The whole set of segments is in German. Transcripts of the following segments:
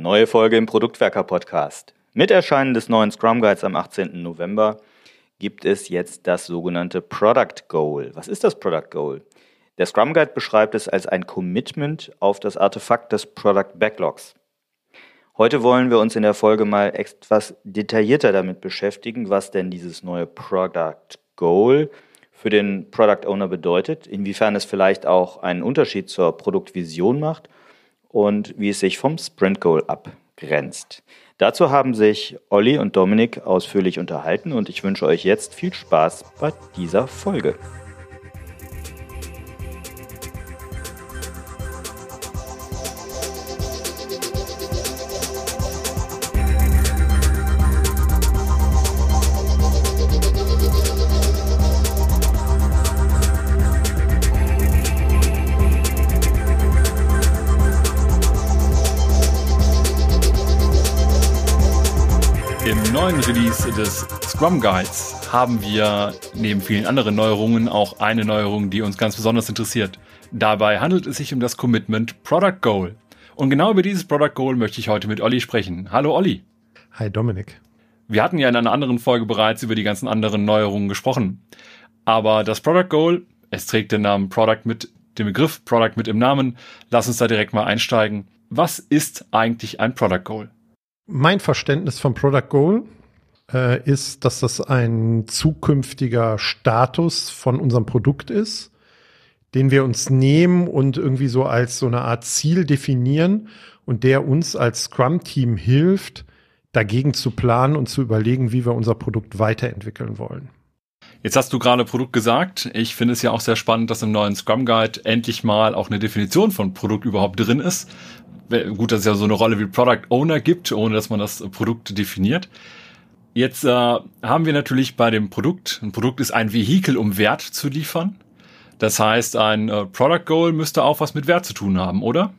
Neue Folge im Produktwerker Podcast. Mit Erscheinen des neuen Scrum Guides am 18. November gibt es jetzt das sogenannte Product Goal. Was ist das Product Goal? Der Scrum Guide beschreibt es als ein Commitment auf das Artefakt des Product Backlogs. Heute wollen wir uns in der Folge mal etwas detaillierter damit beschäftigen, was denn dieses neue Product Goal für den Product Owner bedeutet, inwiefern es vielleicht auch einen Unterschied zur Produktvision macht und wie es sich vom Sprint Goal abgrenzt. Dazu haben sich Olli und Dominik ausführlich unterhalten und ich wünsche euch jetzt viel Spaß bei dieser Folge. Scrum Guides haben wir neben vielen anderen Neuerungen auch eine Neuerung, die uns ganz besonders interessiert. Dabei handelt es sich um das Commitment Product Goal. Und genau über dieses Product Goal möchte ich heute mit Olli sprechen. Hallo Olli. Hi Dominik. Wir hatten ja in einer anderen Folge bereits über die ganzen anderen Neuerungen gesprochen. Aber das Product Goal, es trägt den Namen Product mit dem Begriff Product mit im Namen. Lass uns da direkt mal einsteigen. Was ist eigentlich ein Product Goal? Mein Verständnis vom Product Goal äh, ist, dass das ein zukünftiger Status von unserem Produkt ist, den wir uns nehmen und irgendwie so als so eine Art Ziel definieren und der uns als Scrum-Team hilft, dagegen zu planen und zu überlegen, wie wir unser Produkt weiterentwickeln wollen. Jetzt hast du gerade Produkt gesagt. Ich finde es ja auch sehr spannend, dass im neuen Scrum Guide endlich mal auch eine Definition von Produkt überhaupt drin ist. Gut, dass es ja so eine Rolle wie Product Owner gibt, ohne dass man das Produkt definiert. Jetzt äh, haben wir natürlich bei dem Produkt, ein Produkt ist ein Vehikel, um Wert zu liefern. Das heißt, ein äh, Product Goal müsste auch was mit Wert zu tun haben, oder?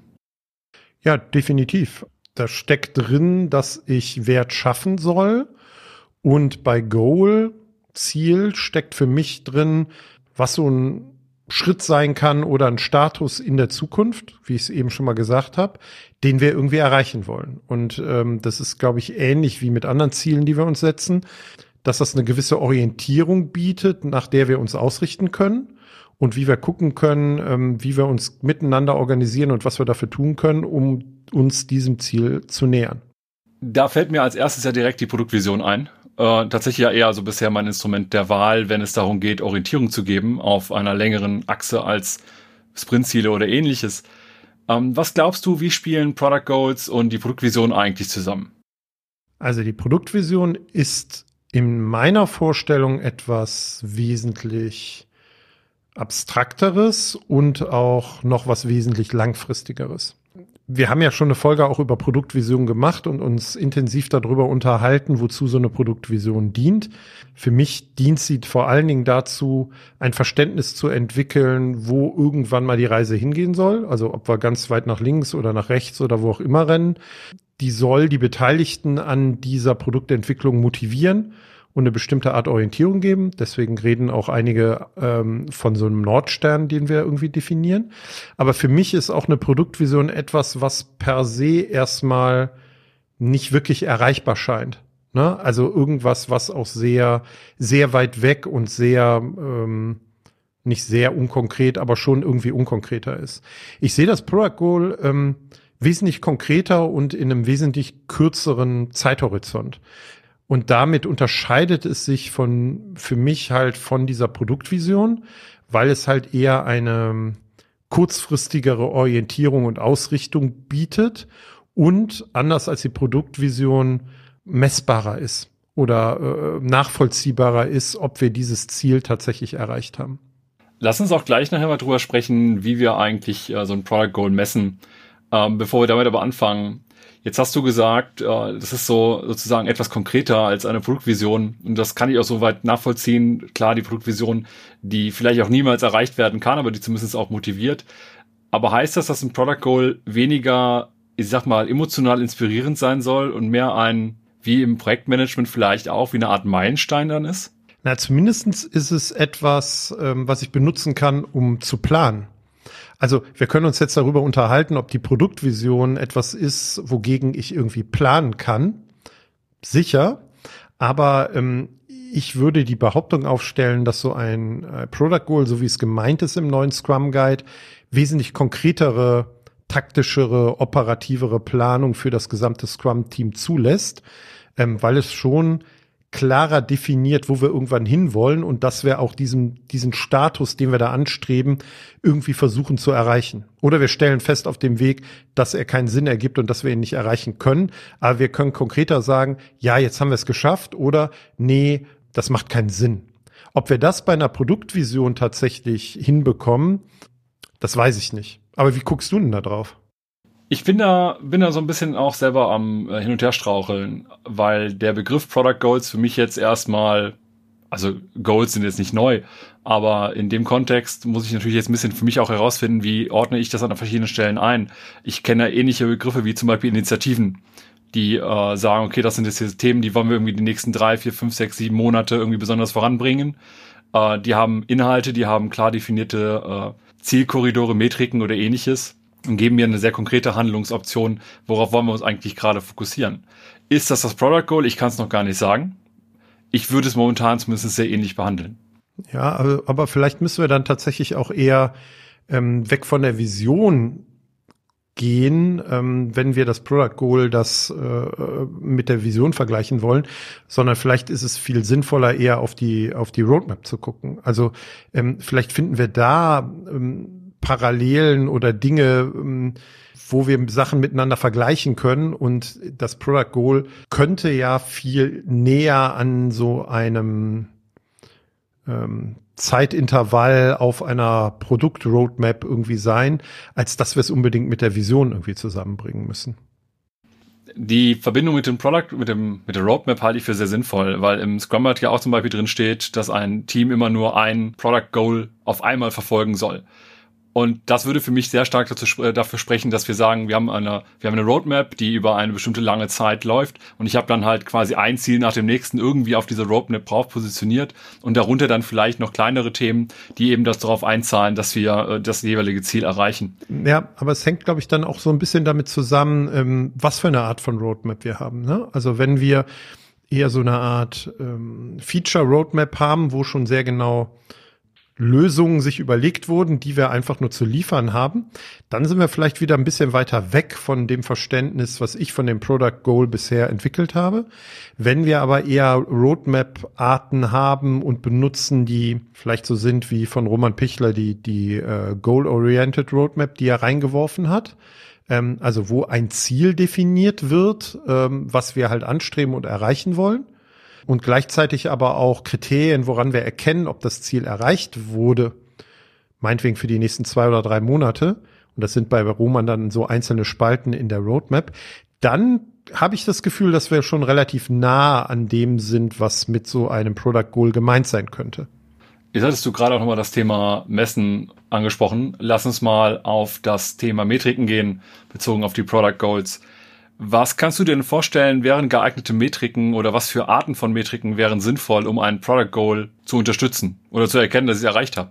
Ja, definitiv. Da steckt drin, dass ich Wert schaffen soll. Und bei Goal, Ziel, steckt für mich drin, was so ein Schritt sein kann oder ein Status in der Zukunft, wie ich es eben schon mal gesagt habe, den wir irgendwie erreichen wollen. Und ähm, das ist, glaube ich, ähnlich wie mit anderen Zielen, die wir uns setzen, dass das eine gewisse Orientierung bietet, nach der wir uns ausrichten können und wie wir gucken können, ähm, wie wir uns miteinander organisieren und was wir dafür tun können, um uns diesem Ziel zu nähern. Da fällt mir als erstes ja direkt die Produktvision ein. Äh, tatsächlich ja eher so bisher mein Instrument der Wahl, wenn es darum geht, Orientierung zu geben auf einer längeren Achse als Sprintziele oder ähnliches. Ähm, was glaubst du, wie spielen Product Goals und die Produktvision eigentlich zusammen? Also die Produktvision ist in meiner Vorstellung etwas wesentlich abstrakteres und auch noch was wesentlich langfristigeres wir haben ja schon eine Folge auch über Produktvision gemacht und uns intensiv darüber unterhalten, wozu so eine Produktvision dient. Für mich dient sie vor allen Dingen dazu, ein Verständnis zu entwickeln, wo irgendwann mal die Reise hingehen soll. Also ob wir ganz weit nach links oder nach rechts oder wo auch immer rennen. Die soll die Beteiligten an dieser Produktentwicklung motivieren und eine bestimmte Art Orientierung geben. Deswegen reden auch einige ähm, von so einem Nordstern, den wir irgendwie definieren. Aber für mich ist auch eine Produktvision etwas, was per se erstmal nicht wirklich erreichbar scheint. Ne? Also irgendwas, was auch sehr, sehr weit weg und sehr, ähm, nicht sehr unkonkret, aber schon irgendwie unkonkreter ist. Ich sehe das Product Goal ähm, wesentlich konkreter und in einem wesentlich kürzeren Zeithorizont. Und damit unterscheidet es sich von, für mich halt von dieser Produktvision, weil es halt eher eine kurzfristigere Orientierung und Ausrichtung bietet und anders als die Produktvision messbarer ist oder äh, nachvollziehbarer ist, ob wir dieses Ziel tatsächlich erreicht haben. Lass uns auch gleich nachher mal drüber sprechen, wie wir eigentlich äh, so ein Product Goal messen. Ähm, bevor wir damit aber anfangen, Jetzt hast du gesagt, äh, das ist so sozusagen etwas konkreter als eine Produktvision. Und das kann ich auch soweit nachvollziehen. Klar, die Produktvision, die vielleicht auch niemals erreicht werden kann, aber die zumindest auch motiviert. Aber heißt das, dass ein Product Goal weniger, ich sag mal, emotional inspirierend sein soll und mehr ein, wie im Projektmanagement vielleicht auch, wie eine Art Meilenstein dann ist? Na, zumindestens ist es etwas, ähm, was ich benutzen kann, um zu planen. Also wir können uns jetzt darüber unterhalten, ob die Produktvision etwas ist, wogegen ich irgendwie planen kann. Sicher. Aber ähm, ich würde die Behauptung aufstellen, dass so ein äh, Product Goal, so wie es gemeint ist im neuen Scrum Guide, wesentlich konkretere, taktischere, operativere Planung für das gesamte Scrum-Team zulässt, ähm, weil es schon klarer definiert, wo wir irgendwann hinwollen und dass wir auch diesen, diesen Status, den wir da anstreben, irgendwie versuchen zu erreichen. Oder wir stellen fest auf dem Weg, dass er keinen Sinn ergibt und dass wir ihn nicht erreichen können. Aber wir können konkreter sagen, ja, jetzt haben wir es geschafft oder nee, das macht keinen Sinn. Ob wir das bei einer Produktvision tatsächlich hinbekommen, das weiß ich nicht. Aber wie guckst du denn da drauf? Ich bin da, bin da so ein bisschen auch selber am äh, Hin- und Herstraucheln, weil der Begriff Product Goals für mich jetzt erstmal, also Goals sind jetzt nicht neu, aber in dem Kontext muss ich natürlich jetzt ein bisschen für mich auch herausfinden, wie ordne ich das an verschiedenen Stellen ein. Ich kenne ähnliche Begriffe wie zum Beispiel Initiativen, die äh, sagen, okay, das sind jetzt diese Themen, die wollen wir irgendwie die nächsten drei, vier, fünf, sechs, sieben Monate irgendwie besonders voranbringen. Äh, die haben Inhalte, die haben klar definierte äh, Zielkorridore, Metriken oder ähnliches und geben mir eine sehr konkrete Handlungsoption, worauf wollen wir uns eigentlich gerade fokussieren. Ist das das Product Goal? Ich kann es noch gar nicht sagen. Ich würde es momentan zumindest sehr ähnlich behandeln. Ja, aber, aber vielleicht müssen wir dann tatsächlich auch eher ähm, weg von der Vision gehen, ähm, wenn wir das Product Goal das äh, mit der Vision vergleichen wollen, sondern vielleicht ist es viel sinnvoller, eher auf die auf die Roadmap zu gucken. Also ähm, vielleicht finden wir da ähm, Parallelen oder Dinge, ähm, wo wir Sachen miteinander vergleichen können. Und das Product Goal könnte ja viel näher an so einem ähm, Zeitintervall auf einer Produktroadmap irgendwie sein, als dass wir es unbedingt mit der Vision irgendwie zusammenbringen müssen. Die Verbindung mit dem Product, mit dem, mit der Roadmap halte ich für sehr sinnvoll, weil im Scrum ja auch zum Beispiel drin steht, dass ein Team immer nur ein Product Goal auf einmal verfolgen soll. Und das würde für mich sehr stark dazu, äh, dafür sprechen, dass wir sagen, wir haben eine, wir haben eine Roadmap, die über eine bestimmte lange Zeit läuft. Und ich habe dann halt quasi ein Ziel nach dem nächsten irgendwie auf dieser Roadmap drauf positioniert und darunter dann vielleicht noch kleinere Themen, die eben das darauf einzahlen, dass wir äh, das jeweilige Ziel erreichen. Ja, aber es hängt, glaube ich, dann auch so ein bisschen damit zusammen, ähm, was für eine Art von Roadmap wir haben. Ne? Also wenn wir eher so eine Art ähm, Feature Roadmap haben, wo schon sehr genau Lösungen sich überlegt wurden, die wir einfach nur zu liefern haben, dann sind wir vielleicht wieder ein bisschen weiter weg von dem Verständnis, was ich von dem Product Goal bisher entwickelt habe. Wenn wir aber eher Roadmap-Arten haben und benutzen, die vielleicht so sind wie von Roman Pichler die, die äh, Goal-Oriented Roadmap, die er reingeworfen hat, ähm, also wo ein Ziel definiert wird, ähm, was wir halt anstreben und erreichen wollen und gleichzeitig aber auch Kriterien, woran wir erkennen, ob das Ziel erreicht wurde, meinetwegen für die nächsten zwei oder drei Monate, und das sind bei Roman dann so einzelne Spalten in der Roadmap, dann habe ich das Gefühl, dass wir schon relativ nah an dem sind, was mit so einem Product Goal gemeint sein könnte. Jetzt hattest du gerade auch nochmal das Thema Messen angesprochen. Lass uns mal auf das Thema Metriken gehen, bezogen auf die Product Goals. Was kannst du dir denn vorstellen, wären geeignete Metriken oder was für Arten von Metriken wären sinnvoll, um ein Product Goal zu unterstützen oder zu erkennen, dass ich es erreicht habe?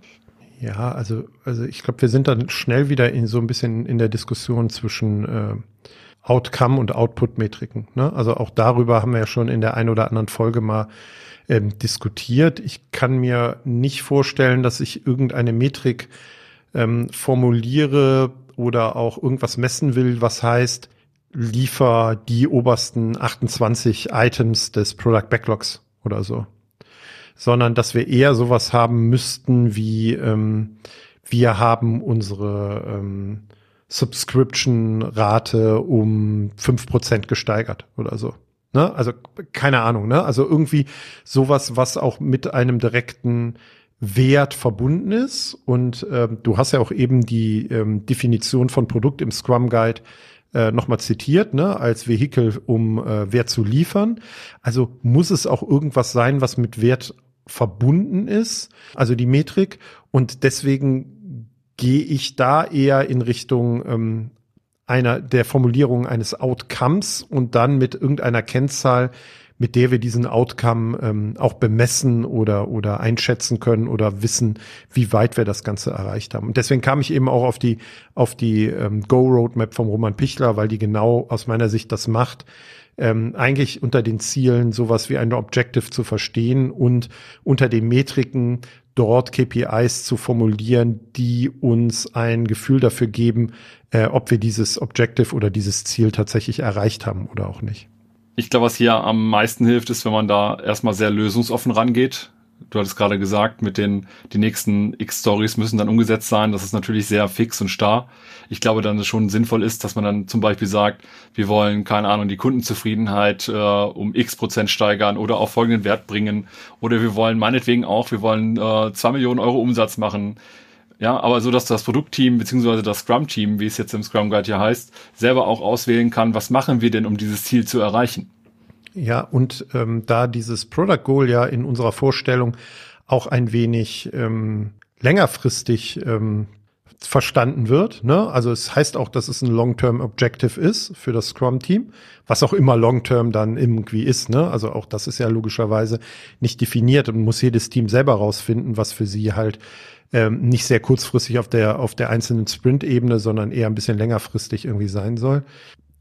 Ja, also, also ich glaube, wir sind dann schnell wieder in so ein bisschen in der Diskussion zwischen äh, Outcome und Output-Metriken. Ne? Also auch darüber haben wir ja schon in der einen oder anderen Folge mal ähm, diskutiert. Ich kann mir nicht vorstellen, dass ich irgendeine Metrik ähm, formuliere oder auch irgendwas messen will, was heißt, liefer die obersten 28 Items des Product Backlogs oder so. Sondern dass wir eher sowas haben müssten wie ähm, wir haben unsere ähm, Subscription-Rate um fünf Prozent gesteigert oder so. Ne? Also keine Ahnung, ne? Also irgendwie sowas, was auch mit einem direkten Wert verbunden ist. Und ähm, du hast ja auch eben die ähm, Definition von Produkt im Scrum Guide äh, nochmal zitiert, ne, als Vehikel, um äh, Wert zu liefern. Also muss es auch irgendwas sein, was mit Wert verbunden ist, also die Metrik. Und deswegen gehe ich da eher in Richtung ähm, einer der Formulierung eines Outcomes und dann mit irgendeiner Kennzahl mit der wir diesen Outcome ähm, auch bemessen oder, oder einschätzen können oder wissen, wie weit wir das Ganze erreicht haben. Und deswegen kam ich eben auch auf die, auf die ähm, Go-Roadmap vom Roman Pichler, weil die genau aus meiner Sicht das macht, ähm, eigentlich unter den Zielen sowas wie ein Objective zu verstehen und unter den Metriken dort KPIs zu formulieren, die uns ein Gefühl dafür geben, äh, ob wir dieses Objective oder dieses Ziel tatsächlich erreicht haben oder auch nicht. Ich glaube, was hier am meisten hilft, ist, wenn man da erstmal sehr lösungsoffen rangeht du hattest gerade gesagt, mit den die nächsten X-Stories müssen dann umgesetzt sein. Das ist natürlich sehr fix und starr. Ich glaube, dann es schon sinnvoll ist, dass man dann zum Beispiel sagt, wir wollen, keine Ahnung, die Kundenzufriedenheit äh, um X Prozent steigern oder auf folgenden Wert bringen. Oder wir wollen meinetwegen auch, wir wollen äh, zwei Millionen Euro Umsatz machen. Ja, aber so, dass das Produktteam beziehungsweise das Scrum-Team, wie es jetzt im Scrum Guide ja heißt, selber auch auswählen kann, was machen wir denn, um dieses Ziel zu erreichen. Ja, und ähm, da dieses Product Goal ja in unserer Vorstellung auch ein wenig ähm, längerfristig ähm, verstanden wird. Ne? Also es heißt auch, dass es ein Long-Term Objective ist für das Scrum-Team, was auch immer Long-Term dann irgendwie ist. Ne? Also auch das ist ja logischerweise nicht definiert und muss jedes Team selber rausfinden, was für sie halt ähm, nicht sehr kurzfristig auf der auf der einzelnen Sprint-Ebene, sondern eher ein bisschen längerfristig irgendwie sein soll.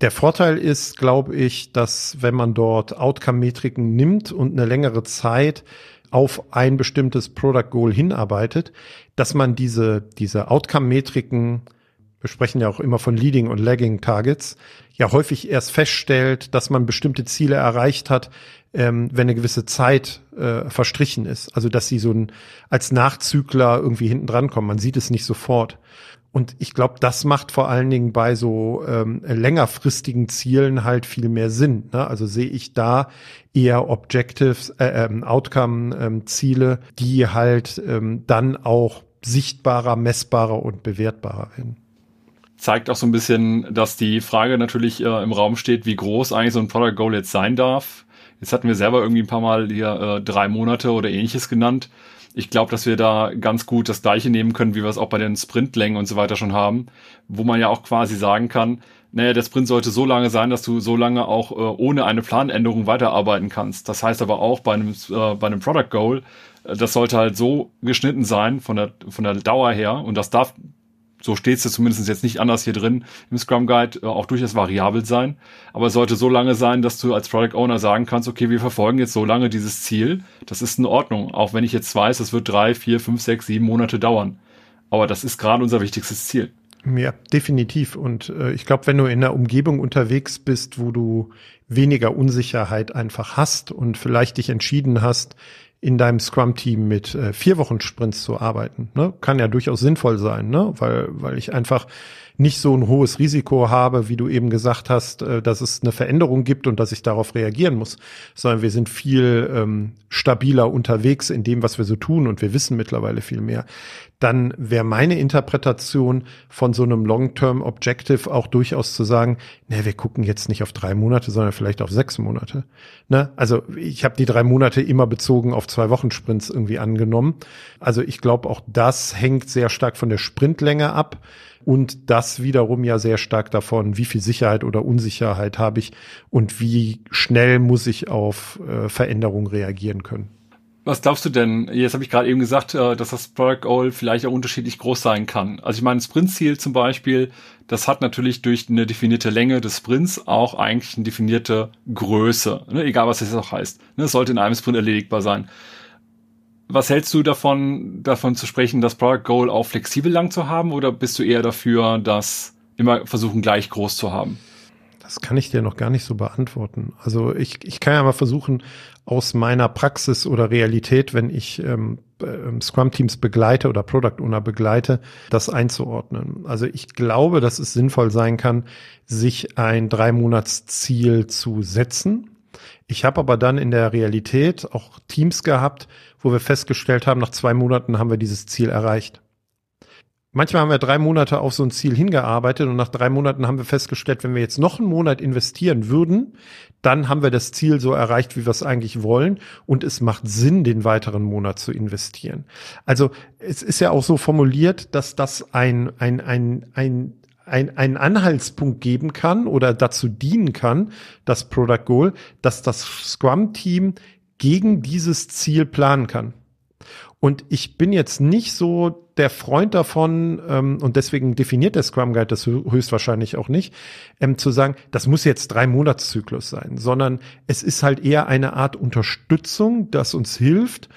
Der Vorteil ist, glaube ich, dass wenn man dort Outcome-Metriken nimmt und eine längere Zeit auf ein bestimmtes Product Goal hinarbeitet, dass man diese, diese Outcome-Metriken, wir sprechen ja auch immer von Leading und Lagging Targets, ja häufig erst feststellt, dass man bestimmte Ziele erreicht hat, ähm, wenn eine gewisse Zeit äh, verstrichen ist. Also dass sie so ein, als Nachzügler irgendwie hinten dran kommen. Man sieht es nicht sofort. Und ich glaube, das macht vor allen Dingen bei so ähm, längerfristigen Zielen halt viel mehr Sinn. Ne? Also sehe ich da eher Objectives, äh, ähm, Outcome-Ziele, ähm, die halt ähm, dann auch sichtbarer, messbarer und bewertbarer werden. Zeigt auch so ein bisschen, dass die Frage natürlich äh, im Raum steht, wie groß eigentlich so ein Product Goal jetzt sein darf. Jetzt hatten wir selber irgendwie ein paar Mal hier äh, drei Monate oder ähnliches genannt ich glaube, dass wir da ganz gut das gleiche nehmen können, wie wir es auch bei den Sprintlängen und so weiter schon haben, wo man ja auch quasi sagen kann, naja, der Sprint sollte so lange sein, dass du so lange auch äh, ohne eine Planänderung weiterarbeiten kannst. Das heißt aber auch bei einem, äh, bei einem Product Goal, äh, das sollte halt so geschnitten sein von der, von der Dauer her und das darf so steht es zumindest jetzt nicht anders hier drin im Scrum Guide, äh, auch durchaus variabel sein. Aber es sollte so lange sein, dass du als Product Owner sagen kannst, okay, wir verfolgen jetzt so lange dieses Ziel. Das ist in Ordnung. Auch wenn ich jetzt weiß, es wird drei, vier, fünf, sechs, sieben Monate dauern. Aber das ist gerade unser wichtigstes Ziel. Ja, definitiv. Und äh, ich glaube, wenn du in einer Umgebung unterwegs bist, wo du weniger Unsicherheit einfach hast und vielleicht dich entschieden hast, in deinem Scrum-Team mit äh, vier Wochen Sprints zu arbeiten. Ne? Kann ja durchaus sinnvoll sein, ne? weil, weil ich einfach nicht so ein hohes Risiko habe, wie du eben gesagt hast, äh, dass es eine Veränderung gibt und dass ich darauf reagieren muss, sondern wir sind viel ähm, stabiler unterwegs in dem, was wir so tun und wir wissen mittlerweile viel mehr. Dann wäre meine Interpretation von so einem Long-Term Objective auch durchaus zu sagen, ne, wir gucken jetzt nicht auf drei Monate, sondern vielleicht auf sechs Monate. Ne? Also ich habe die drei Monate immer bezogen auf zwei Wochen Sprints irgendwie angenommen. Also ich glaube, auch das hängt sehr stark von der Sprintlänge ab und das wiederum ja sehr stark davon, wie viel Sicherheit oder Unsicherheit habe ich und wie schnell muss ich auf äh, Veränderungen reagieren können. Was glaubst du denn? Jetzt habe ich gerade eben gesagt, äh, dass das Product Goal vielleicht auch unterschiedlich groß sein kann. Also ich meine, Sprintziel zum Beispiel, das hat natürlich durch eine definierte Länge des Sprints auch eigentlich eine definierte Größe, ne? egal was das auch heißt. Ne? Es sollte in einem Sprint erledigbar sein. Was hältst du davon, davon zu sprechen, das Product Goal auch flexibel lang zu haben oder bist du eher dafür, das immer versuchen gleich groß zu haben? Das kann ich dir noch gar nicht so beantworten. Also ich, ich kann ja mal versuchen, aus meiner Praxis oder Realität, wenn ich ähm, ähm, Scrum-Teams begleite oder Product Owner begleite, das einzuordnen. Also ich glaube, dass es sinnvoll sein kann, sich ein Drei-Monats-Ziel zu setzen. Ich habe aber dann in der Realität auch Teams gehabt, wo wir festgestellt haben, nach zwei Monaten haben wir dieses Ziel erreicht. Manchmal haben wir drei Monate auf so ein Ziel hingearbeitet und nach drei Monaten haben wir festgestellt, wenn wir jetzt noch einen Monat investieren würden, dann haben wir das Ziel so erreicht, wie wir es eigentlich wollen und es macht Sinn, den weiteren Monat zu investieren. Also es ist ja auch so formuliert, dass das ein, ein, ein, ein ein, einen Anhaltspunkt geben kann oder dazu dienen kann, das Product Goal, dass das Scrum-Team gegen dieses Ziel planen kann. Und ich bin jetzt nicht so der Freund davon, ähm, und deswegen definiert der Scrum Guide das höchstwahrscheinlich auch nicht, ähm, zu sagen, das muss jetzt drei Monatszyklus sein, sondern es ist halt eher eine Art Unterstützung, das uns hilft,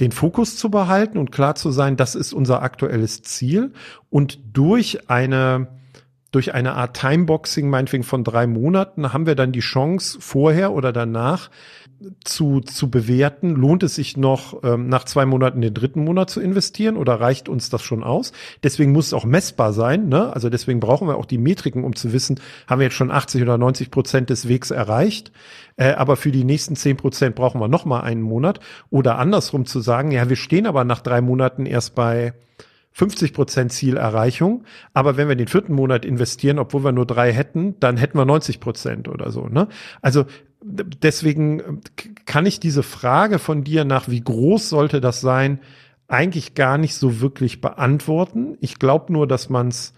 den Fokus zu behalten und klar zu sein, das ist unser aktuelles Ziel und durch eine durch eine Art Timeboxing, meinetwegen von drei Monaten, haben wir dann die Chance, vorher oder danach zu, zu bewerten, lohnt es sich noch ähm, nach zwei Monaten den dritten Monat zu investieren oder reicht uns das schon aus? Deswegen muss es auch messbar sein. Ne? Also deswegen brauchen wir auch die Metriken, um zu wissen, haben wir jetzt schon 80 oder 90 Prozent des Wegs erreicht. Äh, aber für die nächsten 10 Prozent brauchen wir noch mal einen Monat. Oder andersrum zu sagen, ja, wir stehen aber nach drei Monaten erst bei 50 Prozent Zielerreichung. Aber wenn wir den vierten Monat investieren, obwohl wir nur drei hätten, dann hätten wir 90 Prozent oder so. Ne? Also deswegen kann ich diese Frage von dir nach, wie groß sollte das sein, eigentlich gar nicht so wirklich beantworten. Ich glaube nur, dass man es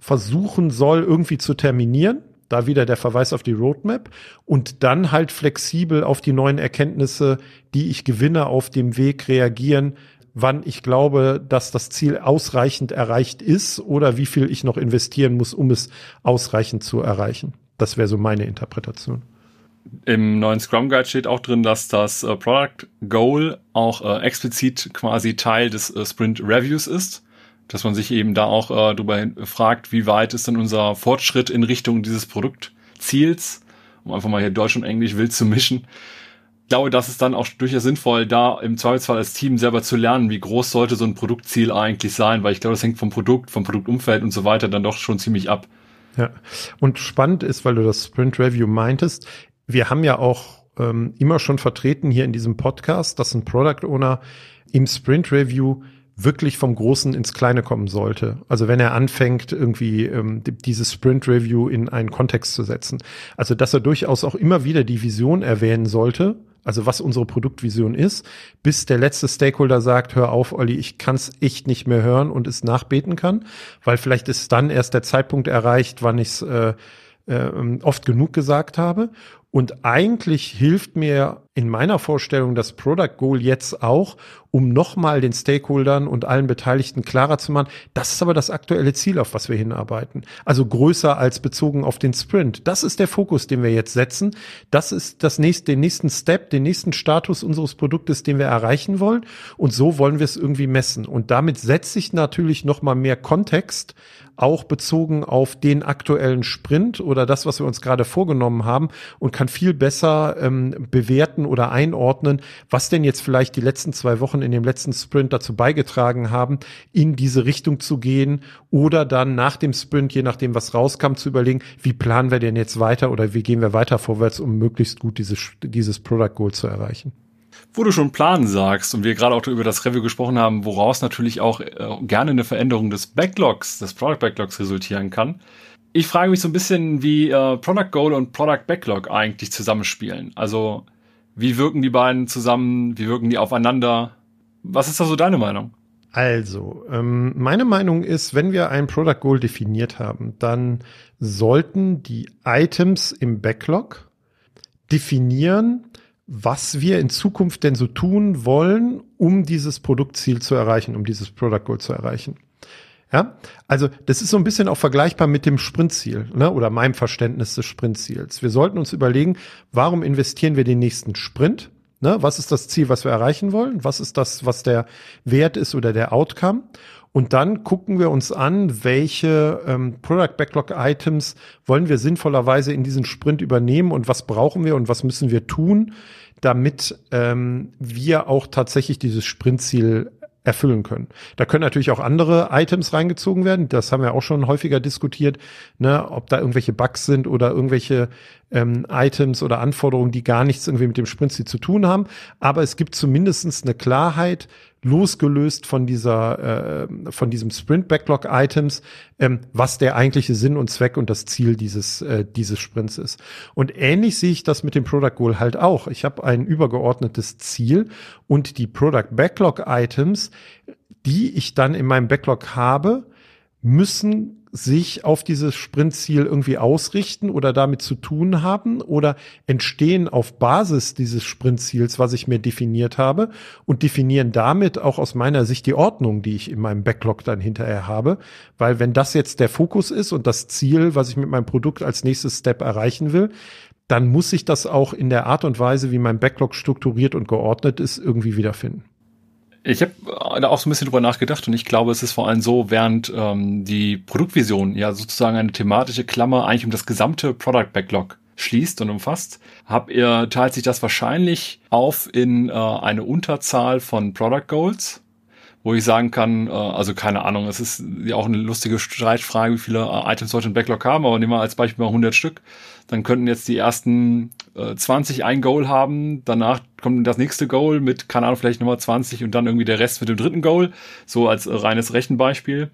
versuchen soll, irgendwie zu terminieren. Da wieder der Verweis auf die Roadmap und dann halt flexibel auf die neuen Erkenntnisse, die ich gewinne, auf dem Weg reagieren, wann ich glaube, dass das Ziel ausreichend erreicht ist oder wie viel ich noch investieren muss, um es ausreichend zu erreichen. Das wäre so meine Interpretation. Im neuen Scrum Guide steht auch drin, dass das äh, Product Goal auch äh, explizit quasi Teil des äh, Sprint Reviews ist. Dass man sich eben da auch äh, darüber fragt, wie weit ist denn unser Fortschritt in Richtung dieses Produktziels, um einfach mal hier Deutsch und Englisch wild zu mischen. Ich glaube, das ist dann auch durchaus sinnvoll, da im Zweifelsfall als Team selber zu lernen, wie groß sollte so ein Produktziel eigentlich sein, weil ich glaube, das hängt vom Produkt, vom Produktumfeld und so weiter dann doch schon ziemlich ab. Ja, und spannend ist, weil du das Sprint Review meintest, wir haben ja auch ähm, immer schon vertreten hier in diesem Podcast, dass ein Product Owner im Sprint Review wirklich vom Großen ins Kleine kommen sollte. Also wenn er anfängt, irgendwie ähm, dieses Sprint Review in einen Kontext zu setzen. Also dass er durchaus auch immer wieder die Vision erwähnen sollte, also was unsere Produktvision ist, bis der letzte Stakeholder sagt, hör auf, Olli, ich kann es echt nicht mehr hören und es nachbeten kann, weil vielleicht ist dann erst der Zeitpunkt erreicht, wann ich es äh, äh, oft genug gesagt habe. Und eigentlich hilft mir in meiner Vorstellung das Product Goal jetzt auch, um nochmal den Stakeholdern und allen Beteiligten klarer zu machen, das ist aber das aktuelle Ziel, auf was wir hinarbeiten. Also größer als bezogen auf den Sprint. Das ist der Fokus, den wir jetzt setzen. Das ist das nächste, den nächsten Step, den nächsten Status unseres Produktes, den wir erreichen wollen. Und so wollen wir es irgendwie messen. Und damit setze ich natürlich nochmal mehr Kontext auch bezogen auf den aktuellen Sprint oder das, was wir uns gerade vorgenommen haben und kann viel besser ähm, bewerten oder einordnen, was denn jetzt vielleicht die letzten zwei Wochen in dem letzten Sprint dazu beigetragen haben, in diese Richtung zu gehen oder dann nach dem Sprint, je nachdem, was rauskam, zu überlegen, wie planen wir denn jetzt weiter oder wie gehen wir weiter vorwärts, um möglichst gut dieses, dieses Product Goal zu erreichen. Wo du schon Planen sagst und wir gerade auch über das Review gesprochen haben, woraus natürlich auch äh, gerne eine Veränderung des Backlogs, des Product Backlogs resultieren kann. Ich frage mich so ein bisschen, wie äh, Product Goal und Product Backlog eigentlich zusammenspielen. Also wie wirken die beiden zusammen? Wie wirken die aufeinander? Was ist da so deine Meinung? Also, ähm, meine Meinung ist, wenn wir ein Product Goal definiert haben, dann sollten die Items im Backlog definieren, was wir in Zukunft denn so tun wollen, um dieses Produktziel zu erreichen, um dieses Product Goal zu erreichen. Ja, also das ist so ein bisschen auch vergleichbar mit dem Sprintziel ne, oder meinem Verständnis des Sprintziels. Wir sollten uns überlegen, warum investieren wir den nächsten Sprint? Ne, was ist das Ziel, was wir erreichen wollen? Was ist das, was der Wert ist oder der Outcome? Und dann gucken wir uns an, welche ähm, Product Backlog Items wollen wir sinnvollerweise in diesen Sprint übernehmen und was brauchen wir und was müssen wir tun, damit ähm, wir auch tatsächlich dieses Sprintziel erfüllen können. Da können natürlich auch andere Items reingezogen werden. Das haben wir auch schon häufiger diskutiert, ne, ob da irgendwelche Bugs sind oder irgendwelche ähm, Items oder Anforderungen, die gar nichts irgendwie mit dem Sprintziel zu tun haben. Aber es gibt zumindestens eine Klarheit, losgelöst von dieser, äh, von diesem Sprint Backlog Items, ähm, was der eigentliche Sinn und Zweck und das Ziel dieses, äh, dieses Sprints ist. Und ähnlich sehe ich das mit dem Product Goal halt auch. Ich habe ein übergeordnetes Ziel und die Product Backlog Items, die ich dann in meinem Backlog habe, müssen sich auf dieses Sprintziel irgendwie ausrichten oder damit zu tun haben oder entstehen auf Basis dieses Sprintziels, was ich mir definiert habe und definieren damit auch aus meiner Sicht die Ordnung, die ich in meinem Backlog dann hinterher habe. Weil wenn das jetzt der Fokus ist und das Ziel, was ich mit meinem Produkt als nächstes Step erreichen will, dann muss ich das auch in der Art und Weise, wie mein Backlog strukturiert und geordnet ist, irgendwie wiederfinden. Ich habe da auch so ein bisschen drüber nachgedacht und ich glaube, es ist vor allem so, während ähm, die Produktvision ja sozusagen eine thematische Klammer eigentlich um das gesamte Product Backlog schließt und umfasst, habt ihr, teilt sich das wahrscheinlich auf in äh, eine Unterzahl von Product Goals, wo ich sagen kann, äh, also keine Ahnung, es ist ja auch eine lustige Streitfrage, wie viele äh, Items sollte ein Backlog haben, aber nehmen wir als Beispiel mal 100 Stück, dann könnten jetzt die ersten äh, 20 ein Goal haben, danach kommt das nächste Goal mit, keine Ahnung, vielleicht Nummer 20 und dann irgendwie der Rest mit dem dritten Goal, so als äh, reines Rechenbeispiel.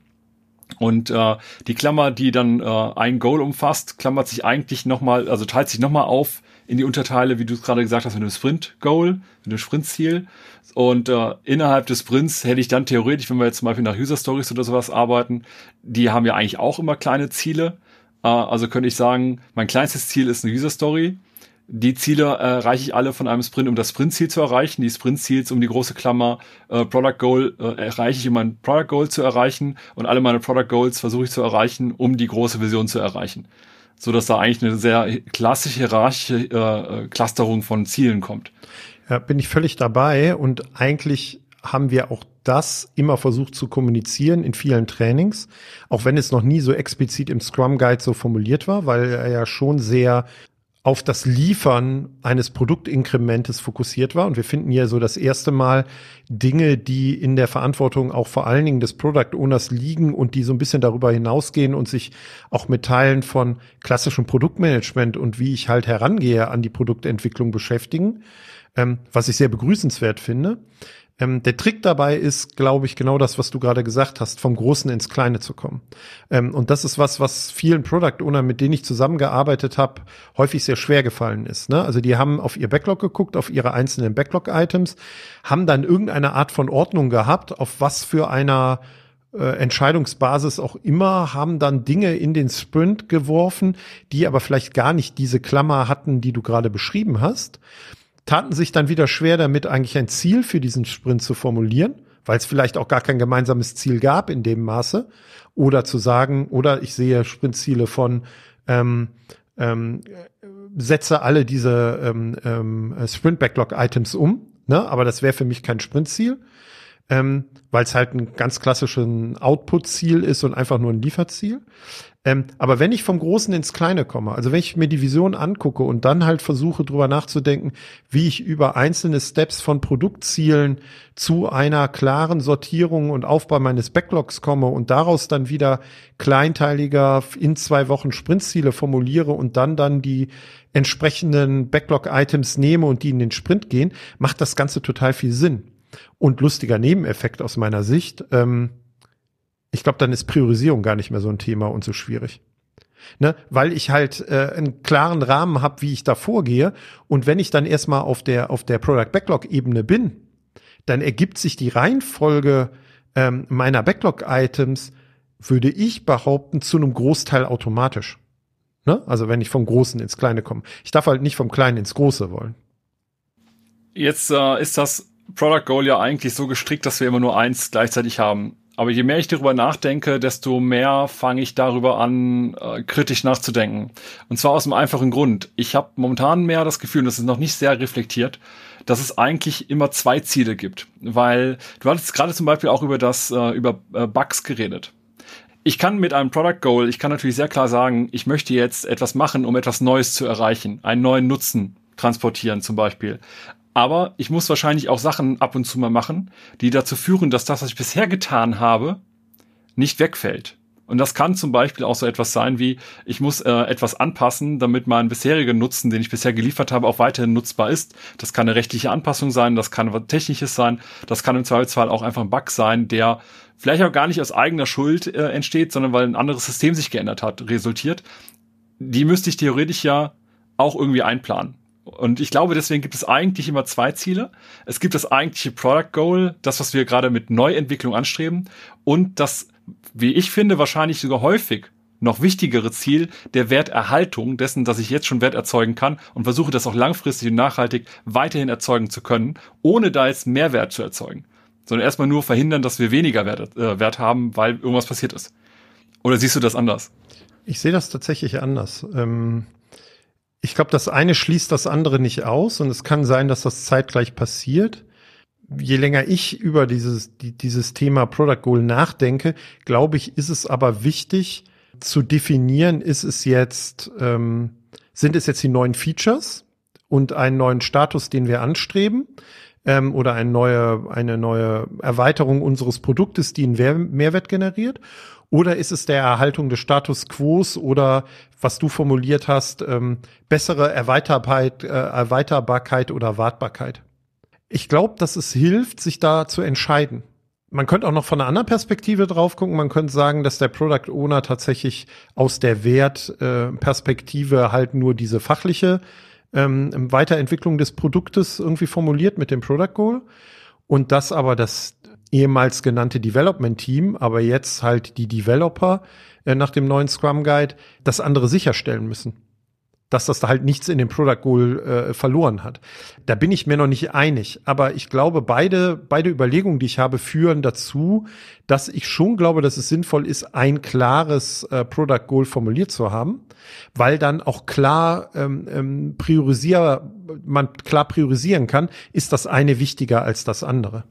Und äh, die Klammer, die dann äh, ein Goal umfasst, klammert sich eigentlich nochmal, also teilt sich nochmal auf in die Unterteile, wie du es gerade gesagt hast, mit dem Sprint-Goal, mit dem Sprint-Ziel. Und äh, innerhalb des Sprints hätte ich dann theoretisch, wenn wir jetzt zum Beispiel nach User Stories oder sowas arbeiten, die haben ja eigentlich auch immer kleine Ziele. Äh, also könnte ich sagen, mein kleinstes Ziel ist eine User Story. Die Ziele erreiche ich alle von einem Sprint, um das Sprintziel zu erreichen. Die Sprintziels um die große Klammer äh, Product Goal äh, erreiche ich, um mein Product Goal zu erreichen. Und alle meine Product Goals versuche ich zu erreichen, um die große Vision zu erreichen. So dass da eigentlich eine sehr klassische hierarchische äh, Clusterung von Zielen kommt. Ja, bin ich völlig dabei. Und eigentlich haben wir auch das immer versucht zu kommunizieren in vielen Trainings, auch wenn es noch nie so explizit im Scrum Guide so formuliert war, weil er ja schon sehr auf das Liefern eines Produktinkrementes fokussiert war. Und wir finden hier so das erste Mal Dinge, die in der Verantwortung auch vor allen Dingen des Product Owners liegen und die so ein bisschen darüber hinausgehen und sich auch mit Teilen von klassischem Produktmanagement und wie ich halt herangehe an die Produktentwicklung beschäftigen, ähm, was ich sehr begrüßenswert finde. Ähm, der Trick dabei ist, glaube ich, genau das, was du gerade gesagt hast, vom Großen ins Kleine zu kommen. Ähm, und das ist was, was vielen Product Owner, mit denen ich zusammengearbeitet habe, häufig sehr schwer gefallen ist. Ne? Also die haben auf ihr Backlog geguckt, auf ihre einzelnen Backlog-Items, haben dann irgendeine Art von Ordnung gehabt, auf was für einer äh, Entscheidungsbasis auch immer, haben dann Dinge in den Sprint geworfen, die aber vielleicht gar nicht diese Klammer hatten, die du gerade beschrieben hast taten sich dann wieder schwer damit, eigentlich ein Ziel für diesen Sprint zu formulieren, weil es vielleicht auch gar kein gemeinsames Ziel gab in dem Maße. Oder zu sagen, oder ich sehe Sprintziele von ähm, ähm, setze alle diese ähm, ähm, Sprint-Backlog-Items um, ne? aber das wäre für mich kein Sprintziel, ähm, weil es halt ein ganz klassisches Output-Ziel ist und einfach nur ein Lieferziel. Ähm, aber wenn ich vom Großen ins Kleine komme, also wenn ich mir die Vision angucke und dann halt versuche drüber nachzudenken, wie ich über einzelne Steps von Produktzielen zu einer klaren Sortierung und Aufbau meines Backlogs komme und daraus dann wieder kleinteiliger in zwei Wochen Sprintziele formuliere und dann dann die entsprechenden Backlog-Items nehme und die in den Sprint gehen, macht das Ganze total viel Sinn. Und lustiger Nebeneffekt aus meiner Sicht, ähm, ich glaube, dann ist Priorisierung gar nicht mehr so ein Thema und so schwierig. Ne? Weil ich halt äh, einen klaren Rahmen habe, wie ich da vorgehe. Und wenn ich dann erstmal auf der, auf der Product Backlog-Ebene bin, dann ergibt sich die Reihenfolge ähm, meiner Backlog-Items, würde ich behaupten, zu einem Großteil automatisch. Ne? Also wenn ich vom Großen ins Kleine komme. Ich darf halt nicht vom Kleinen ins Große wollen. Jetzt äh, ist das Product Goal ja eigentlich so gestrickt, dass wir immer nur eins gleichzeitig haben. Aber je mehr ich darüber nachdenke, desto mehr fange ich darüber an, äh, kritisch nachzudenken. Und zwar aus einem einfachen Grund. Ich habe momentan mehr das Gefühl, und das ist noch nicht sehr reflektiert, dass es eigentlich immer zwei Ziele gibt. Weil du hattest gerade zum Beispiel auch über das, äh, über äh, Bugs geredet. Ich kann mit einem Product Goal, ich kann natürlich sehr klar sagen, ich möchte jetzt etwas machen, um etwas Neues zu erreichen, einen neuen Nutzen transportieren zum Beispiel. Aber ich muss wahrscheinlich auch Sachen ab und zu mal machen, die dazu führen, dass das, was ich bisher getan habe, nicht wegfällt. Und das kann zum Beispiel auch so etwas sein wie, ich muss äh, etwas anpassen, damit mein bisheriger Nutzen, den ich bisher geliefert habe, auch weiterhin nutzbar ist. Das kann eine rechtliche Anpassung sein, das kann was Technisches sein, das kann im Zweifelsfall auch einfach ein Bug sein, der vielleicht auch gar nicht aus eigener Schuld äh, entsteht, sondern weil ein anderes System sich geändert hat, resultiert. Die müsste ich theoretisch ja auch irgendwie einplanen. Und ich glaube, deswegen gibt es eigentlich immer zwei Ziele. Es gibt das eigentliche Product Goal, das, was wir gerade mit Neuentwicklung anstreben, und das wie ich finde, wahrscheinlich sogar häufig noch wichtigere Ziel der Werterhaltung dessen, dass ich jetzt schon Wert erzeugen kann und versuche das auch langfristig und nachhaltig weiterhin erzeugen zu können, ohne da jetzt mehr Wert zu erzeugen. Sondern erstmal nur verhindern, dass wir weniger Wert, äh, Wert haben, weil irgendwas passiert ist. Oder siehst du das anders? Ich sehe das tatsächlich anders. Ähm, ich glaube, das eine schließt das andere nicht aus und es kann sein, dass das zeitgleich passiert. Je länger ich über dieses, die, dieses Thema Product Goal nachdenke, glaube ich, ist es aber wichtig zu definieren, ist es jetzt, ähm, sind es jetzt die neuen Features und einen neuen Status, den wir anstreben? ähm, oder eine neue, eine neue Erweiterung unseres Produktes, die einen Mehrwert generiert? Oder ist es der Erhaltung des Status Quos oder was du formuliert hast, ähm, bessere Erweiterbarkeit, äh, Erweiterbarkeit oder Wartbarkeit? Ich glaube, dass es hilft, sich da zu entscheiden. Man könnte auch noch von einer anderen Perspektive drauf gucken. Man könnte sagen, dass der Product Owner tatsächlich aus der Wertperspektive äh, halt nur diese fachliche ähm, Weiterentwicklung des Produktes irgendwie formuliert mit dem Product Goal und das aber das ehemals genannte Development Team, aber jetzt halt die Developer äh, nach dem neuen Scrum Guide das andere sicherstellen müssen. Dass das da halt nichts in dem Product Goal äh, verloren hat. Da bin ich mir noch nicht einig, aber ich glaube, beide, beide Überlegungen, die ich habe, führen dazu, dass ich schon glaube, dass es sinnvoll ist, ein klares äh, Product Goal formuliert zu haben, weil dann auch klar ähm, ähm, priorisier, man klar priorisieren kann, ist das eine wichtiger als das andere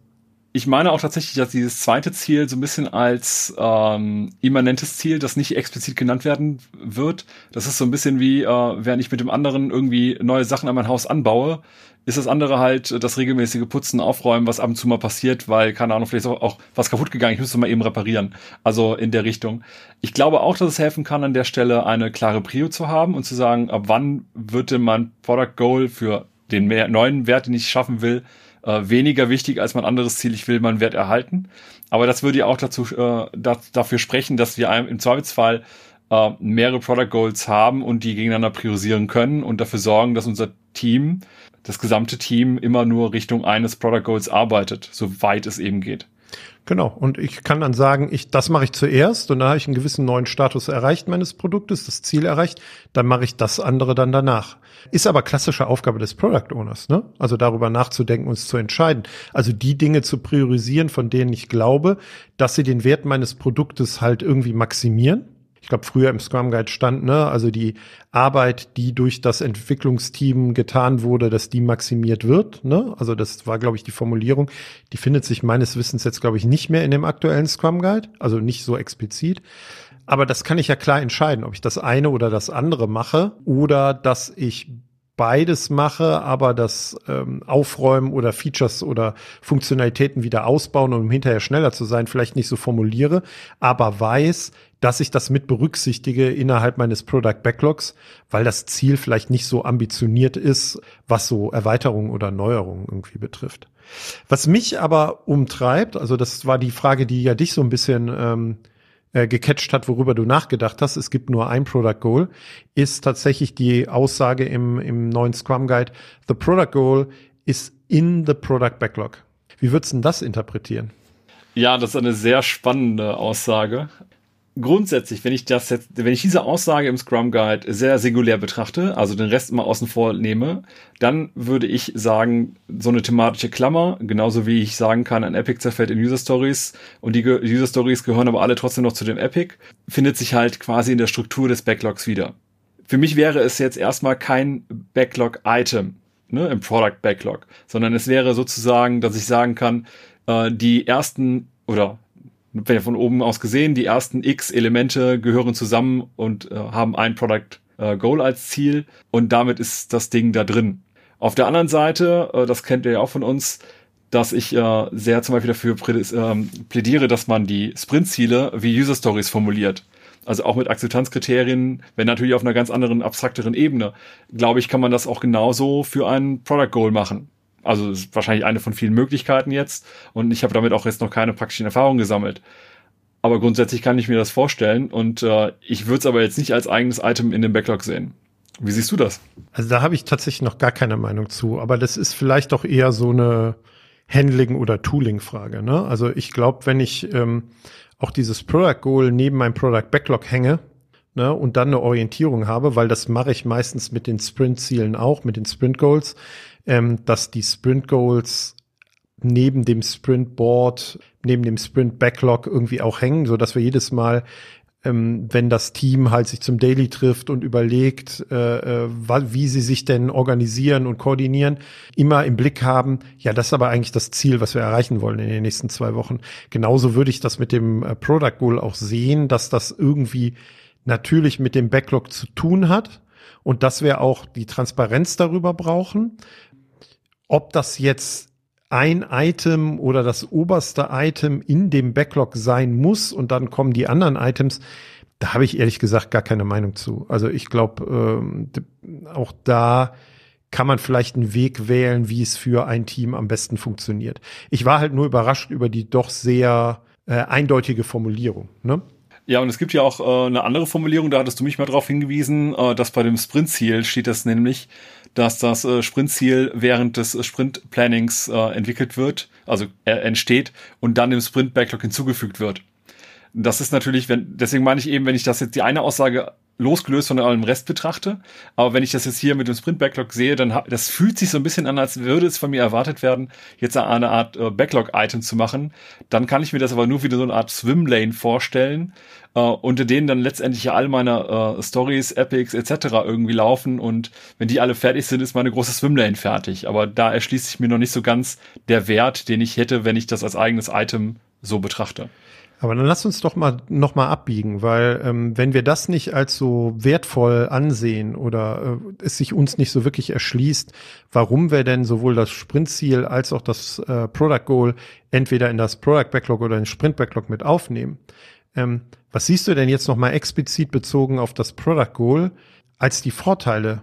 ich meine auch tatsächlich, dass dieses zweite Ziel so ein bisschen als ähm, immanentes Ziel, das nicht explizit genannt werden wird. Das ist so ein bisschen wie, äh, während ich mit dem anderen irgendwie neue Sachen an mein Haus anbaue, ist das andere halt das regelmäßige Putzen, Aufräumen, was ab und zu mal passiert, weil, keine Ahnung, vielleicht ist auch, auch was kaputt gegangen, ich müsste mal eben reparieren. Also in der Richtung. Ich glaube auch, dass es helfen kann, an der Stelle eine klare Prio zu haben und zu sagen, ab wann wird denn mein Product Goal für den mehr, neuen Wert, den ich schaffen will, äh, weniger wichtig als mein anderes Ziel, ich will meinen Wert erhalten. Aber das würde ja auch dazu, äh, da, dafür sprechen, dass wir im Zweifelsfall äh, mehrere Product Goals haben und die gegeneinander priorisieren können und dafür sorgen, dass unser Team, das gesamte Team immer nur Richtung eines Product Goals arbeitet, soweit es eben geht. Genau. Und ich kann dann sagen, ich, das mache ich zuerst und da habe ich einen gewissen neuen Status erreicht meines Produktes, das Ziel erreicht, dann mache ich das andere dann danach. Ist aber klassische Aufgabe des Product Owners, ne? Also darüber nachzudenken, uns zu entscheiden. Also die Dinge zu priorisieren, von denen ich glaube, dass sie den Wert meines Produktes halt irgendwie maximieren ich glaube, früher im Scrum Guide stand, ne, also die Arbeit, die durch das Entwicklungsteam getan wurde, dass die maximiert wird, ne? Also das war, glaube ich, die Formulierung. Die findet sich meines Wissens jetzt, glaube ich, nicht mehr in dem aktuellen Scrum Guide, also nicht so explizit. Aber das kann ich ja klar entscheiden, ob ich das eine oder das andere mache oder dass ich beides mache, aber das ähm, Aufräumen oder Features oder Funktionalitäten wieder ausbauen, um hinterher schneller zu sein, vielleicht nicht so formuliere, aber weiß, dass ich das mit berücksichtige innerhalb meines Product Backlogs, weil das Ziel vielleicht nicht so ambitioniert ist, was so Erweiterungen oder Neuerungen irgendwie betrifft. Was mich aber umtreibt, also das war die Frage, die ja dich so ein bisschen ähm, äh, gecatcht hat, worüber du nachgedacht hast, es gibt nur ein Product Goal, ist tatsächlich die Aussage im, im neuen Scrum Guide, the Product Goal is in the Product Backlog. Wie würdest du das interpretieren? Ja, das ist eine sehr spannende Aussage grundsätzlich, wenn ich das jetzt, wenn ich diese Aussage im Scrum Guide sehr singulär betrachte, also den Rest mal außen vor nehme, dann würde ich sagen, so eine thematische Klammer, genauso wie ich sagen kann, ein Epic zerfällt in User Stories und die User Stories gehören aber alle trotzdem noch zu dem Epic, findet sich halt quasi in der Struktur des Backlogs wieder. Für mich wäre es jetzt erstmal kein Backlog-Item, ne, im Product Backlog, sondern es wäre sozusagen, dass ich sagen kann, äh, die ersten oder wenn von oben aus gesehen, die ersten x Elemente gehören zusammen und äh, haben ein Product äh, Goal als Ziel und damit ist das Ding da drin. Auf der anderen Seite, äh, das kennt ihr ja auch von uns, dass ich äh, sehr zum Beispiel dafür ähm, plädiere, dass man die Sprint-Ziele wie User Stories formuliert. Also auch mit Akzeptanzkriterien, wenn natürlich auf einer ganz anderen, abstrakteren Ebene. Glaube ich, kann man das auch genauso für ein Product Goal machen. Also ist wahrscheinlich eine von vielen Möglichkeiten jetzt und ich habe damit auch jetzt noch keine praktischen Erfahrungen gesammelt. Aber grundsätzlich kann ich mir das vorstellen und äh, ich würde es aber jetzt nicht als eigenes Item in dem Backlog sehen. Wie siehst du das? Also da habe ich tatsächlich noch gar keine Meinung zu, aber das ist vielleicht doch eher so eine Handling- oder Tooling-Frage. Ne? Also ich glaube, wenn ich ähm, auch dieses Product Goal neben meinem Product Backlog hänge ne, und dann eine Orientierung habe, weil das mache ich meistens mit den Sprint-Zielen auch, mit den Sprint Goals, ähm, dass die Sprint Goals neben dem Sprint Board, neben dem Sprint Backlog irgendwie auch hängen, so dass wir jedes Mal ähm, wenn das Team halt sich zum Daily trifft und überlegt, äh, äh, wie sie sich denn organisieren und koordinieren, immer im Blick haben, ja, das ist aber eigentlich das Ziel, was wir erreichen wollen in den nächsten zwei Wochen. Genauso würde ich das mit dem äh, Product Goal auch sehen, dass das irgendwie natürlich mit dem Backlog zu tun hat und dass wir auch die Transparenz darüber brauchen. Ob das jetzt ein Item oder das oberste Item in dem Backlog sein muss und dann kommen die anderen Items, da habe ich ehrlich gesagt gar keine Meinung zu. Also ich glaube, ähm, auch da kann man vielleicht einen Weg wählen, wie es für ein Team am besten funktioniert. Ich war halt nur überrascht über die doch sehr äh, eindeutige Formulierung. Ne? Ja, und es gibt ja auch äh, eine andere Formulierung, da hattest du mich mal drauf hingewiesen, äh, dass bei dem Sprintziel steht das nämlich, dass das äh, Sprintziel während des äh, Sprintplannings äh, entwickelt wird, also äh, entsteht und dann im Sprint-Backlog hinzugefügt wird. Das ist natürlich, wenn, deswegen meine ich eben, wenn ich das jetzt die eine Aussage losgelöst von allem Rest betrachte. Aber wenn ich das jetzt hier mit dem Sprint Backlog sehe, dann das fühlt sich so ein bisschen an, als würde es von mir erwartet werden, jetzt eine Art äh, Backlog-Item zu machen. Dann kann ich mir das aber nur wieder so eine Art Swimlane vorstellen, äh, unter denen dann letztendlich ja all meine äh, Stories, Epics etc. irgendwie laufen und wenn die alle fertig sind, ist meine große Swimlane fertig. Aber da erschließt sich mir noch nicht so ganz der Wert, den ich hätte, wenn ich das als eigenes Item so betrachte. Aber dann lass uns doch mal noch mal abbiegen, weil ähm, wenn wir das nicht als so wertvoll ansehen oder äh, es sich uns nicht so wirklich erschließt, warum wir denn sowohl das Sprintziel als auch das äh, Product Goal entweder in das Product Backlog oder in den Sprint Backlog mit aufnehmen. Ähm, was siehst du denn jetzt noch mal explizit bezogen auf das Product Goal als die Vorteile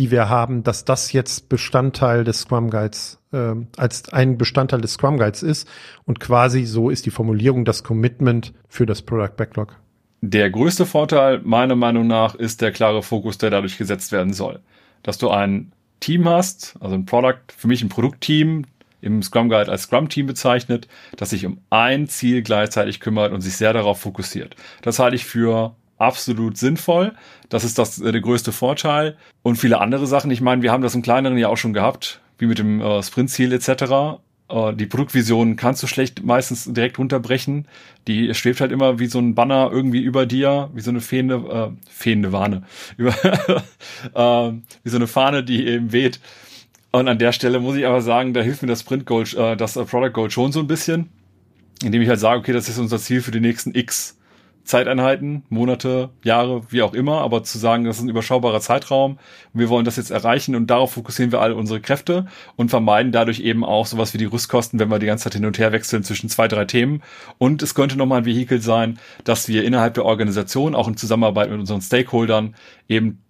die wir haben, dass das jetzt Bestandteil des Scrum Guides, äh, als ein Bestandteil des Scrum Guides ist. Und quasi so ist die Formulierung das Commitment für das Product Backlog. Der größte Vorteil meiner Meinung nach ist der klare Fokus, der dadurch gesetzt werden soll. Dass du ein Team hast, also ein Product, für mich ein Produktteam, im Scrum Guide als Scrum-Team bezeichnet, das sich um ein Ziel gleichzeitig kümmert und sich sehr darauf fokussiert. Das halte ich für absolut sinnvoll. Das ist das, äh, der größte Vorteil. Und viele andere Sachen. Ich meine, wir haben das im kleineren ja auch schon gehabt, wie mit dem äh, Sprintziel etc. Äh, die Produktvision kannst du schlecht meistens direkt runterbrechen. Die schwebt halt immer wie so ein Banner irgendwie über dir, wie so eine fehende, äh, fehende Warne, über, äh, wie so eine Fahne, die eben weht. Und an der Stelle muss ich aber sagen, da hilft mir das Sprint Goal, äh, das äh, Product Goal schon so ein bisschen, indem ich halt sage, okay, das ist unser Ziel für die nächsten X Zeiteinheiten, Monate, Jahre, wie auch immer, aber zu sagen, das ist ein überschaubarer Zeitraum wir wollen das jetzt erreichen und darauf fokussieren wir alle unsere Kräfte und vermeiden dadurch eben auch sowas wie die Rüstkosten, wenn wir die ganze Zeit hin und her wechseln zwischen zwei, drei Themen. Und es könnte nochmal ein Vehikel sein, dass wir innerhalb der Organisation, auch in Zusammenarbeit mit unseren Stakeholdern, eben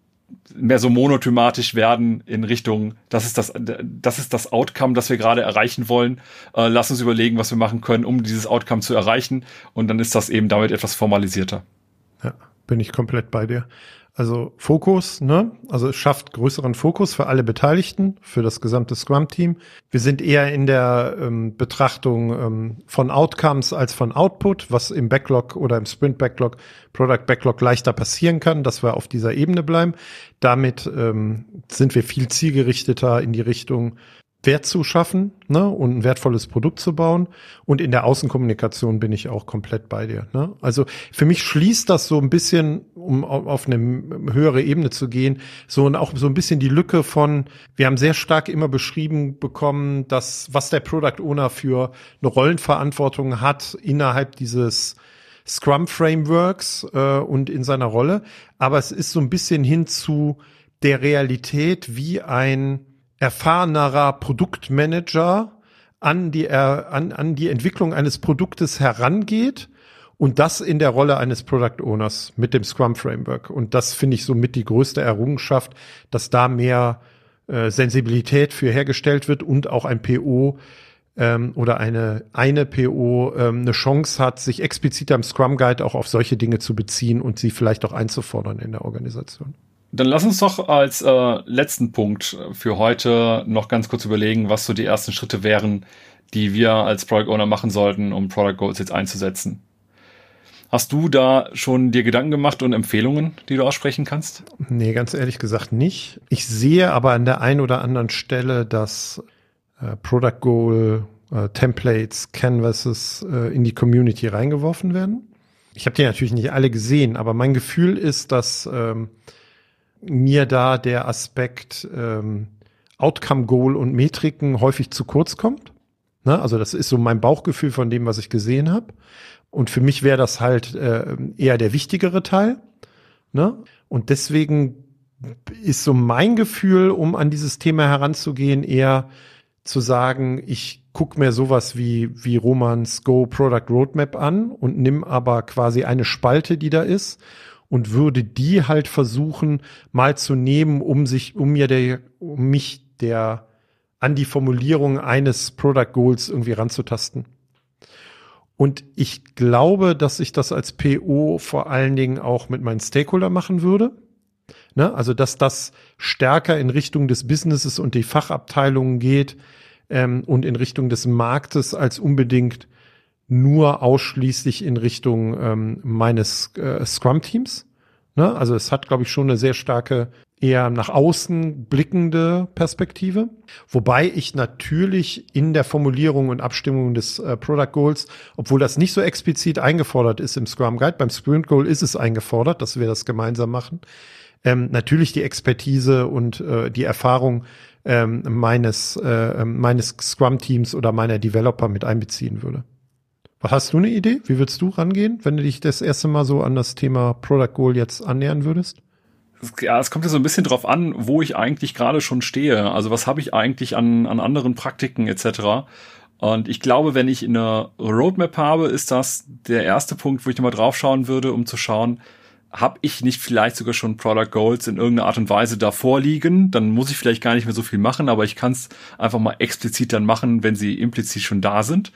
mehr so monothematisch werden in Richtung, das ist das, das ist das Outcome, das wir gerade erreichen wollen. Äh, lass uns überlegen, was wir machen können, um dieses Outcome zu erreichen. Und dann ist das eben damit etwas formalisierter. Ja, bin ich komplett bei dir. Also Fokus, ne? Also es schafft größeren Fokus für alle Beteiligten, für das gesamte Scrum-Team. Wir sind eher in der ähm, Betrachtung ähm, von Outcomes als von Output, was im Backlog oder im Sprint-Backlog, Product-Backlog leichter passieren kann, dass wir auf dieser Ebene bleiben. Damit ähm, sind wir viel zielgerichteter in die Richtung Wert zu schaffen ne, und ein wertvolles Produkt zu bauen. Und in der Außenkommunikation bin ich auch komplett bei dir. Ne? Also für mich schließt das so ein bisschen, um auf eine höhere Ebene zu gehen, so und auch so ein bisschen die Lücke von, wir haben sehr stark immer beschrieben bekommen, dass was der Product Owner für eine Rollenverantwortung hat innerhalb dieses Scrum Frameworks äh, und in seiner Rolle. Aber es ist so ein bisschen hin zu der Realität, wie ein erfahrenerer Produktmanager an die, an, an die Entwicklung eines Produktes herangeht und das in der Rolle eines Product Owners mit dem Scrum Framework. Und das finde ich somit die größte Errungenschaft, dass da mehr äh, Sensibilität für hergestellt wird und auch ein PO ähm, oder eine, eine PO ähm, eine Chance hat, sich explizit am Scrum Guide auch auf solche Dinge zu beziehen und sie vielleicht auch einzufordern in der Organisation. Dann lass uns doch als äh, letzten Punkt für heute noch ganz kurz überlegen, was so die ersten Schritte wären, die wir als Product Owner machen sollten, um Product Goals jetzt einzusetzen. Hast du da schon dir Gedanken gemacht und Empfehlungen, die du aussprechen kannst? Nee, ganz ehrlich gesagt nicht. Ich sehe aber an der einen oder anderen Stelle, dass äh, Product Goal, äh, Templates, Canvases äh, in die Community reingeworfen werden. Ich habe die natürlich nicht alle gesehen, aber mein Gefühl ist, dass ähm, mir da der Aspekt ähm, Outcome Goal und Metriken häufig zu kurz kommt. Ne? Also das ist so mein Bauchgefühl von dem, was ich gesehen habe. Und für mich wäre das halt äh, eher der wichtigere Teil. Ne? Und deswegen ist so mein Gefühl, um an dieses Thema heranzugehen, eher zu sagen, ich guck mir sowas wie, wie Romans Go Product Roadmap an und nimm aber quasi eine Spalte, die da ist und würde die halt versuchen, mal zu nehmen, um sich, um mir der, um mich der an die Formulierung eines Product Goals irgendwie ranzutasten. Und ich glaube, dass ich das als PO vor allen Dingen auch mit meinen Stakeholder machen würde. Ne? Also, dass das stärker in Richtung des Businesses und die Fachabteilungen geht ähm, und in Richtung des Marktes als unbedingt nur ausschließlich in Richtung ähm, meines äh, Scrum-Teams. Ne? Also es hat, glaube ich, schon eine sehr starke eher nach außen blickende Perspektive. Wobei ich natürlich in der Formulierung und Abstimmung des äh, Product Goals, obwohl das nicht so explizit eingefordert ist im Scrum Guide, beim Sprint Goal ist es eingefordert, dass wir das gemeinsam machen, ähm, natürlich die Expertise und äh, die Erfahrung ähm, meines, äh, meines Scrum-Teams oder meiner Developer mit einbeziehen würde. Hast du eine Idee? Wie würdest du rangehen, wenn du dich das erste Mal so an das Thema Product Goal jetzt annähern würdest? Ja, es kommt ja so ein bisschen drauf an, wo ich eigentlich gerade schon stehe. Also was habe ich eigentlich an, an anderen Praktiken etc. Und ich glaube, wenn ich eine Roadmap habe, ist das der erste Punkt, wo ich nochmal drauf schauen würde, um zu schauen, habe ich nicht vielleicht sogar schon Product Goals in irgendeiner Art und Weise davor liegen, dann muss ich vielleicht gar nicht mehr so viel machen, aber ich kann es einfach mal explizit dann machen, wenn sie implizit schon da sind.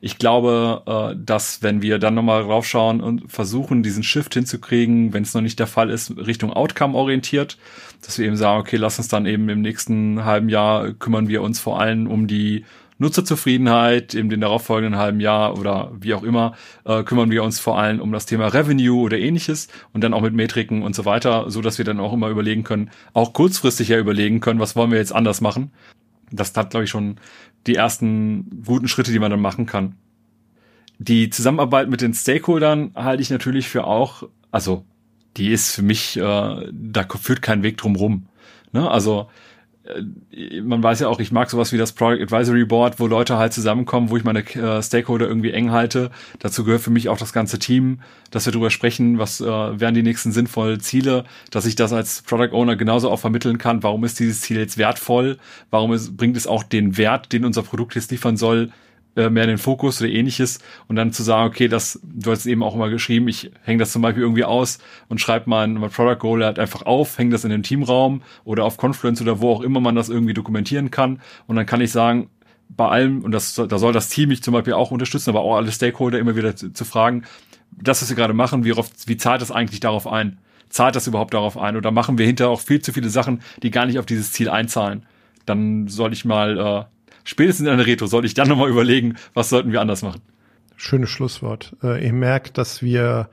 Ich glaube, äh, dass wenn wir dann nochmal raufschauen und versuchen, diesen Shift hinzukriegen, wenn es noch nicht der Fall ist, Richtung Outcome orientiert, dass wir eben sagen, okay, lass uns dann eben im nächsten halben Jahr kümmern wir uns vor allem um die Nutzerzufriedenheit in den darauffolgenden halben Jahr oder wie auch immer, äh, kümmern wir uns vor allem um das Thema Revenue oder ähnliches und dann auch mit Metriken und so weiter, so dass wir dann auch immer überlegen können, auch kurzfristig ja überlegen können, was wollen wir jetzt anders machen. Das hat, glaube ich, schon die ersten guten Schritte, die man dann machen kann. Die Zusammenarbeit mit den Stakeholdern halte ich natürlich für auch, also die ist für mich, äh, da führt kein Weg drum rum. Ne? Also man weiß ja auch, ich mag sowas wie das Product Advisory Board, wo Leute halt zusammenkommen, wo ich meine äh, Stakeholder irgendwie eng halte. Dazu gehört für mich auch das ganze Team, dass wir darüber sprechen, was äh, wären die nächsten sinnvollen Ziele, dass ich das als Product Owner genauso auch vermitteln kann. Warum ist dieses Ziel jetzt wertvoll? Warum ist, bringt es auch den Wert, den unser Produkt jetzt liefern soll, äh, mehr in den Fokus oder ähnliches und dann zu sagen, okay, das, du hast eben auch immer geschrieben, ich hänge das zum Beispiel irgendwie aus und schreibe mein, mein Product Goal halt einfach auf, hänge das in den Teamraum oder auf Confluence oder wo auch immer man das irgendwie dokumentieren kann und dann kann ich sagen, bei allem, und das, da soll das Team mich zum Beispiel auch unterstützen, aber auch alle Stakeholder immer wieder zu, zu fragen, das, was wir gerade machen, wie, oft, wie zahlt das eigentlich darauf ein? Zahlt das überhaupt darauf ein? Oder machen wir hinterher auch viel zu viele Sachen, die gar nicht auf dieses Ziel einzahlen? Dann soll ich mal äh, spätestens in einer Retro sollte ich dann nochmal überlegen, was sollten wir anders machen. Schönes Schlusswort. Äh, ihr merkt, dass wir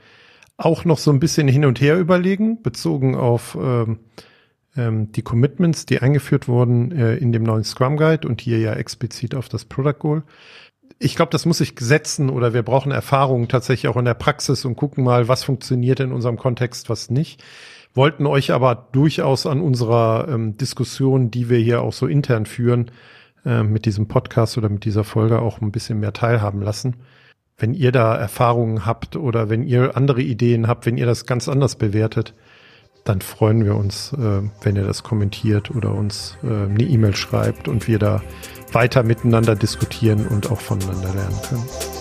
auch noch so ein bisschen hin und her überlegen, bezogen auf ähm, ähm, die Commitments, die eingeführt wurden äh, in dem neuen Scrum Guide und hier ja explizit auf das Product Goal. Ich glaube, das muss sich setzen oder wir brauchen Erfahrungen tatsächlich auch in der Praxis und gucken mal, was funktioniert in unserem Kontext, was nicht. Wollten euch aber durchaus an unserer ähm, Diskussion, die wir hier auch so intern führen, äh, mit diesem Podcast oder mit dieser Folge auch ein bisschen mehr teilhaben lassen. Wenn ihr da Erfahrungen habt oder wenn ihr andere Ideen habt, wenn ihr das ganz anders bewertet, dann freuen wir uns, äh, wenn ihr das kommentiert oder uns äh, eine E-Mail schreibt und wir da weiter miteinander diskutieren und auch voneinander lernen können.